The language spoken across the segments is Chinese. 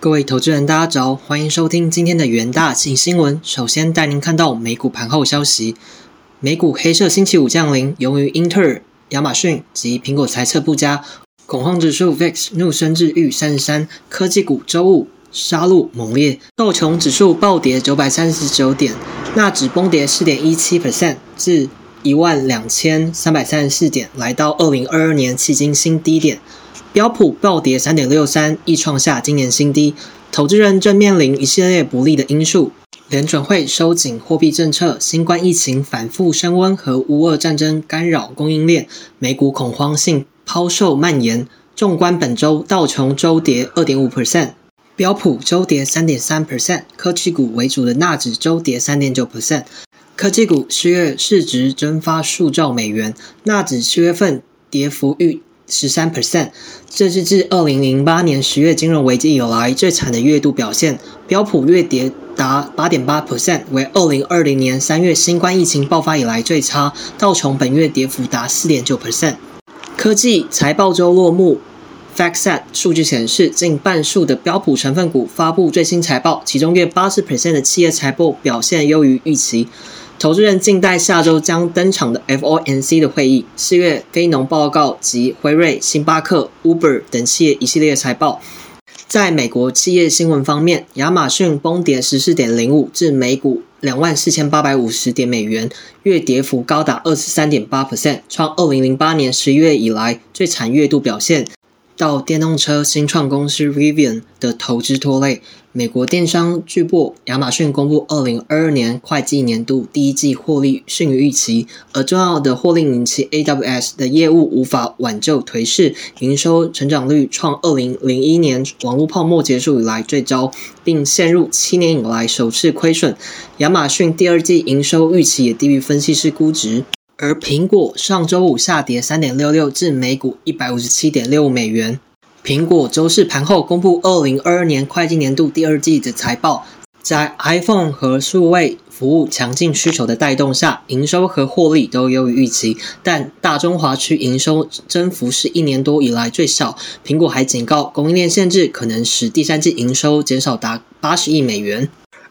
各位投资人，大家早，欢迎收听今天的元大新新闻。首先带您看到美股盘后消息。美股黑色星期五降临，由于英特尔、亚马逊及苹果财测不佳，恐慌指数 VIX 怒升至逾三十三。科技股周五杀戮猛烈，道琼指数暴跌九百三十九点，纳指崩跌四点一七 percent 至一万两千三百三十四点，来到二零二二年迄今新低点。标普暴跌三点六三，亦创下今年新低。投资人正面临一系列不利的因素：联准会收紧货币政策、新冠疫情反复升温和乌俄战争干扰供应链、美股恐慌性抛售蔓延。纵观本周，道琼周跌二点五 percent，标普周跌三点三 percent，科技股为主的纳指周跌三点九 percent。科技股十月市值蒸发数兆美元，纳指七月份跌幅逾。十三 percent，这是自二零零八年十月金融危机以来最惨的月度表现。标普月跌达八点八 percent，为二零二零年三月新冠疫情爆发以来最差。道琼本月跌幅达四点九 percent。科技财报周落幕，FactSet 数据显示，近半数的标普成分股发布最新财报，其中约八十 percent 的企业财报表现优于预期。投资人静待下周将登场的 FOMC 的会议、四月非农报告及辉瑞、星巴克、Uber 等企业一系列财报。在美国企业新闻方面，亚马逊崩跌十四点零五，至每股两万四千八百五十点美元，月跌幅高达二十三点八 percent，创二零零八年十一月以来最惨月度表现。到电动车新创公司 Rivian 的投资拖累，美国电商巨擘亚马逊公布二零二二年会计年度第一季获利逊于预期，而重要的获利引擎 AWS 的业务无法挽救颓势，营收成长率创二零零一年网络泡沫结束以来最糟，并陷入七年以来首次亏损。亚马逊第二季营收预期也低于分析师估值。而苹果上周五下跌三点六六，至每股一百五十七点六美元。苹果周四盘后公布二零二二年会计年度第二季的财报，在 iPhone 和数位服务强劲需求的带动下，营收和获利都优于预期。但大中华区营收增幅是一年多以来最少。苹果还警告，供应链限制可能使第三季营收减少达八十亿美元。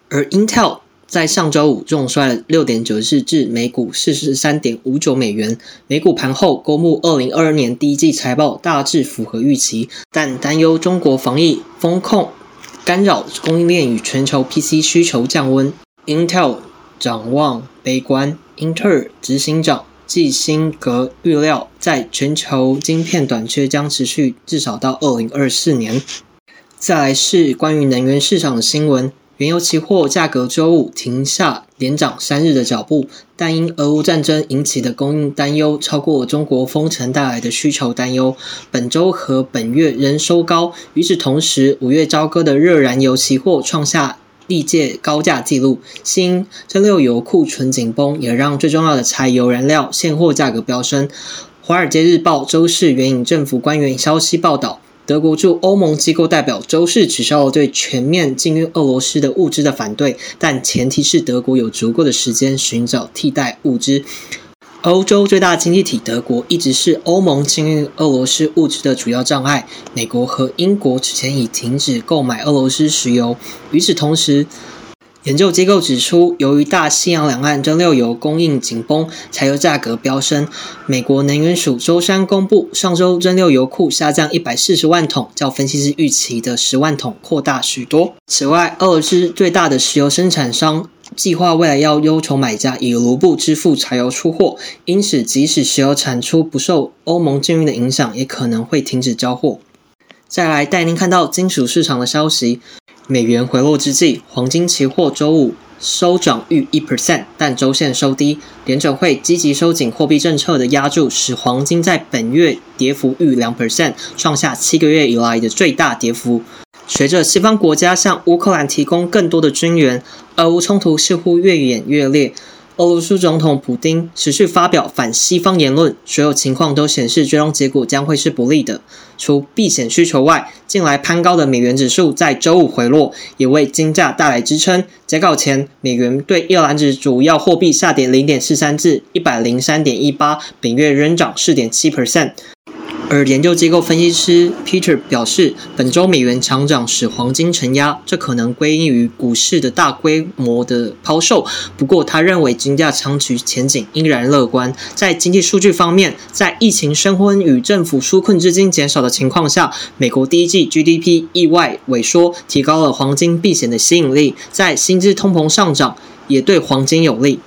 而 Intel 在上周五重摔了六点九四至每股四十三点五九美元。美股盘后公布二零二二年第一季财报，大致符合预期，但担忧中国防疫风控干扰供应链与全球 PC 需求降温。Intel 展望悲观，英特尔执行长季辛格预料，在全球晶片短缺将持续至少到二零二四年。再来是关于能源市场的新闻。原油期货价格周五停下连涨三日的脚步，但因俄乌战争引起的供应担忧超过中国封城带来的需求担忧，本周和本月仍收高。与此同时，五月朝歌的热燃油期货创下历届高价纪录。新蒸馏油库存紧绷，也让最重要的柴油燃料现货价格飙升。华尔街日报周四援引政府官员消息报道。德国驻欧盟机构代表周四取消了对全面禁运俄罗斯的物资的反对，但前提是德国有足够的时间寻找替代物资。欧洲最大经济体德国一直是欧盟禁运俄罗斯物资的主要障碍。美国和英国此前已停止购买俄罗斯石油。与此同时，研究机构指出，由于大西洋两岸蒸馏油供应紧绷，柴油价格飙升。美国能源署周三公布，上周蒸馏油库下降一百四十万桶，较分析师预期的十万桶扩大许多。此外，俄罗斯最大的石油生产商计划未来要要求买家以卢布支付柴油出货，因此即使石油产出不受欧盟禁运的影响，也可能会停止交货。再来带您看到金属市场的消息。美元回落之际，黄金期货周五收涨逾一 percent，但周线收低。联准会积极收紧货币政策的压注，使黄金在本月跌幅逾两 percent，创下七个月以来的最大跌幅。随着西方国家向乌克兰提供更多的军援，俄乌冲突似乎越演越烈。俄罗斯总统普京持续发表反西方言论，所有情况都显示最终结果将会是不利的。除避险需求外，近来攀高的美元指数在周五回落，也为金价带来支撑。截稿前，美元对一篮子主要货币下跌零点四三至一百零三点一八，本月仍涨四点七 percent。而研究机构分析师 Peter 表示，本周美元强涨使黄金承压，这可能归因于股市的大规模的抛售。不过，他认为金价长期前景依然乐观。在经济数据方面，在疫情升温与政府纾困资金减少的情况下，美国第一季 GDP 意外萎缩，提高了黄金避险的吸引力。在薪资通膨上涨。也对黄金有利。